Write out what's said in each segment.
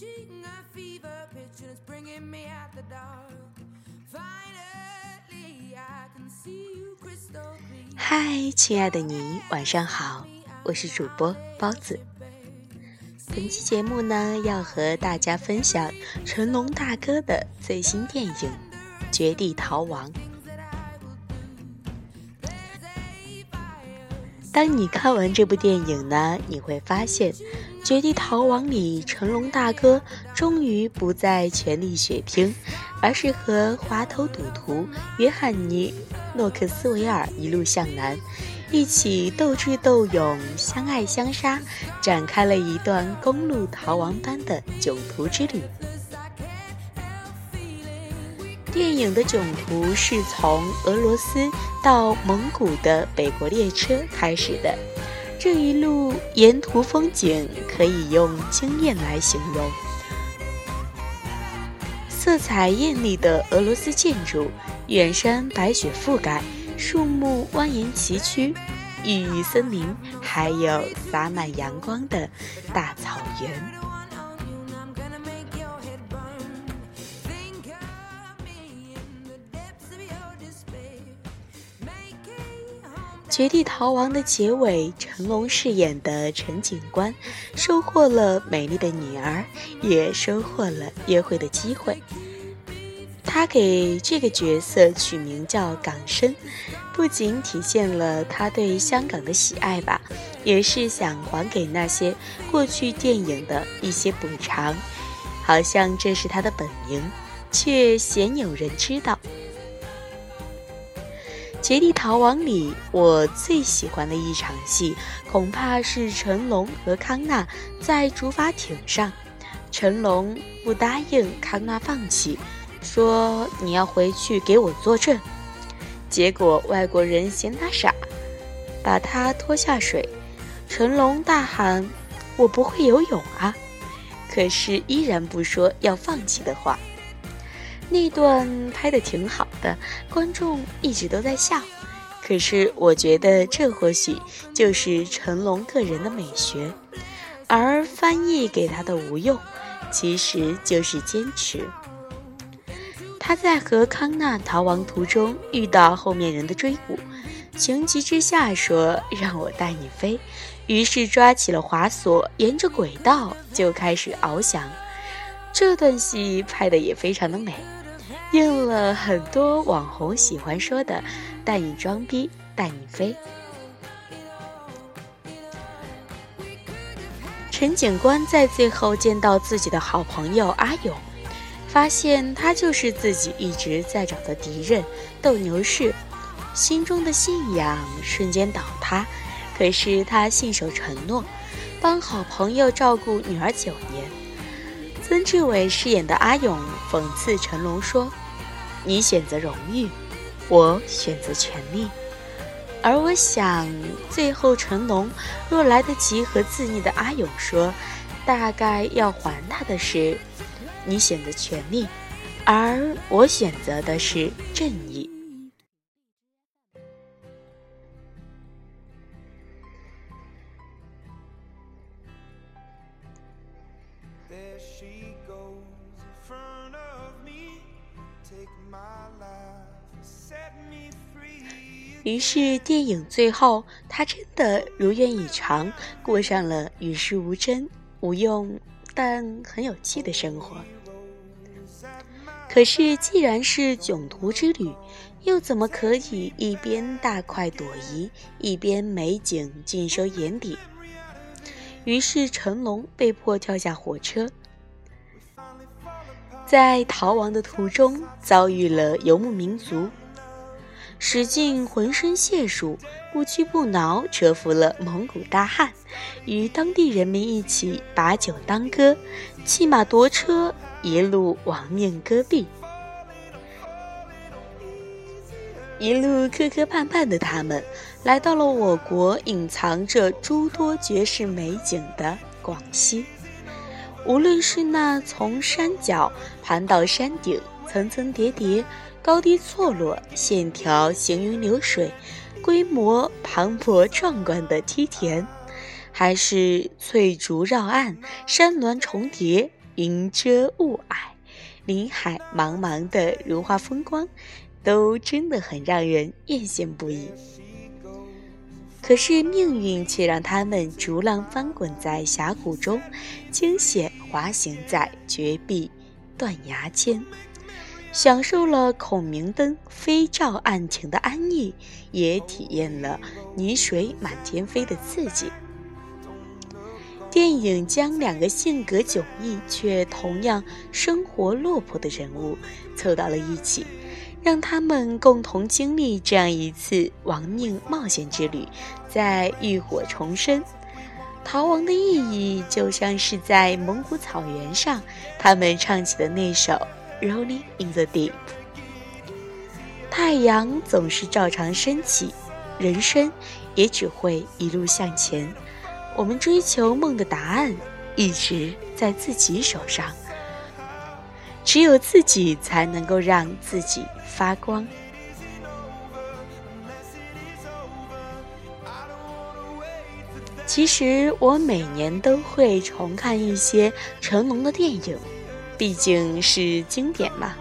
reaching a fever pitch and it's bringing me out the dark. Finally, I can see you crystal clear. 嗨，亲爱的你，晚上好，我是主播包子。本期节目呢，要和大家分享成龙大哥的最新电影《绝地逃亡》。当你看完这部电影呢，你会发现，《绝地逃亡》里成龙大哥终于不再全力血拼，而是和滑头赌徒约翰尼·诺克斯维尔一路向南，一起斗智斗勇、相爱相杀，展开了一段公路逃亡般的囧途之旅。电影的囧途是从俄罗斯到蒙古的北国列车开始的，这一路沿途风景可以用惊艳来形容。色彩艳丽的俄罗斯建筑，远山白雪覆盖，树木蜿蜒崎岖，郁郁森林，还有洒满阳光的大草原。绝地逃亡的结尾，成龙饰演的陈警官收获了美丽的女儿，也收获了约会的机会。他给这个角色取名叫港生，不仅体现了他对香港的喜爱吧，也是想还给那些过去电影的一些补偿。好像这是他的本名，却鲜有人知道。绝地逃亡里，我最喜欢的一场戏，恐怕是成龙和康纳在竹筏艇上。成龙不答应康纳放弃，说你要回去给我作证。结果外国人嫌他傻，把他拖下水。成龙大喊：“我不会游泳啊！”可是依然不说要放弃的话。那段拍的挺好的，观众一直都在笑。可是我觉得这或许就是成龙个人的美学，而翻译给他的无用，其实就是坚持。他在和康纳逃亡途中遇到后面人的追捕，情急之下说：“让我带你飞。”于是抓起了滑索，沿着轨道就开始翱翔。这段戏拍的也非常的美。应了很多网红喜欢说的“带你装逼，带你飞”。陈警官在最后见到自己的好朋友阿勇，发现他就是自己一直在找的敌人斗牛士，心中的信仰瞬间倒塌。可是他信守承诺，帮好朋友照顾女儿九年。曾志伟饰演的阿勇讽刺成龙说：“你选择荣誉，我选择权力。”而我想，最后成龙若来得及和自溺的阿勇说，大概要还他的是：“你选择权力，而我选择的是正义。” She goes in front of me. Take my life, set me free. 于是电影最后，他真的如愿以偿，过上了与世无争、无用但很有趣的生活。可是，既然是囧途之旅，又怎么可以一边大快朵颐，一边美景尽收眼底？于是成龙被迫跳下火车，在逃亡的途中遭遇了游牧民族，使尽浑身解数，不屈不挠，折服了蒙古大汉，与当地人民一起把酒当歌，弃马夺车，一路亡命戈壁。一路磕磕绊绊的他们，来到了我国隐藏着诸多绝世美景的广西。无论是那从山脚盘到山顶，层层叠叠，高低错落，线条行云流水，规模磅礴壮观的梯田，还是翠竹绕岸，山峦重叠。云遮雾霭，林海茫茫的如画风光，都真的很让人艳羡不已。可是命运却让他们逐浪翻滚在峡谷中，惊险滑行在绝壁断崖间，享受了孔明灯飞照案情的安逸，也体验了泥水满天飞的刺激。电影将两个性格迥异却同样生活落魄的人物凑到了一起。让他们共同经历这样一次亡命冒险之旅，在浴火重生。逃亡的意义就像是在蒙古草原上，他们唱起的那首《Rolling in the Deep》。太阳总是照常升起，人生也只会一路向前。我们追求梦的答案，一直在自己手上。只有自己才能够让自己发光。其实我每年都会重看一些成龙的电影，毕竟是经典嘛。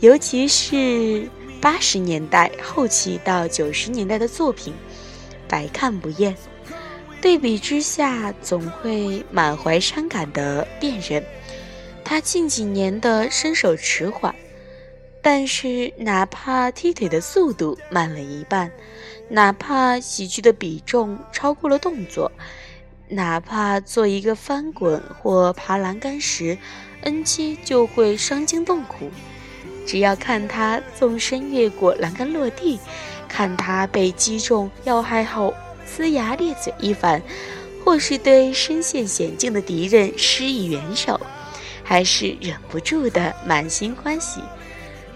尤其是八十年代后期到九十年代的作品，百看不厌。对比之下，总会满怀伤感的辨认。他近几年的身手迟缓，但是哪怕踢腿的速度慢了一半，哪怕喜剧的比重超过了动作，哪怕做一个翻滚或爬栏杆时，NG 就会伤筋动骨。只要看他纵身越过栏杆落地，看他被击中要害后呲牙咧嘴一番，或是对身陷险境的敌人施以援手。还是忍不住的满心欢喜，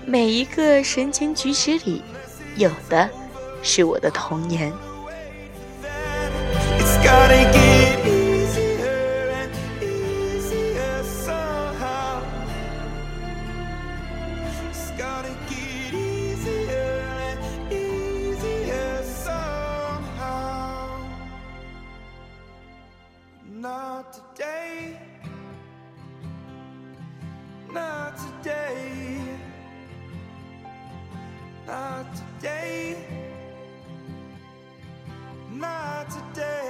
每一个神情举止里，有的是我的童年。Not today. Not today. Not today.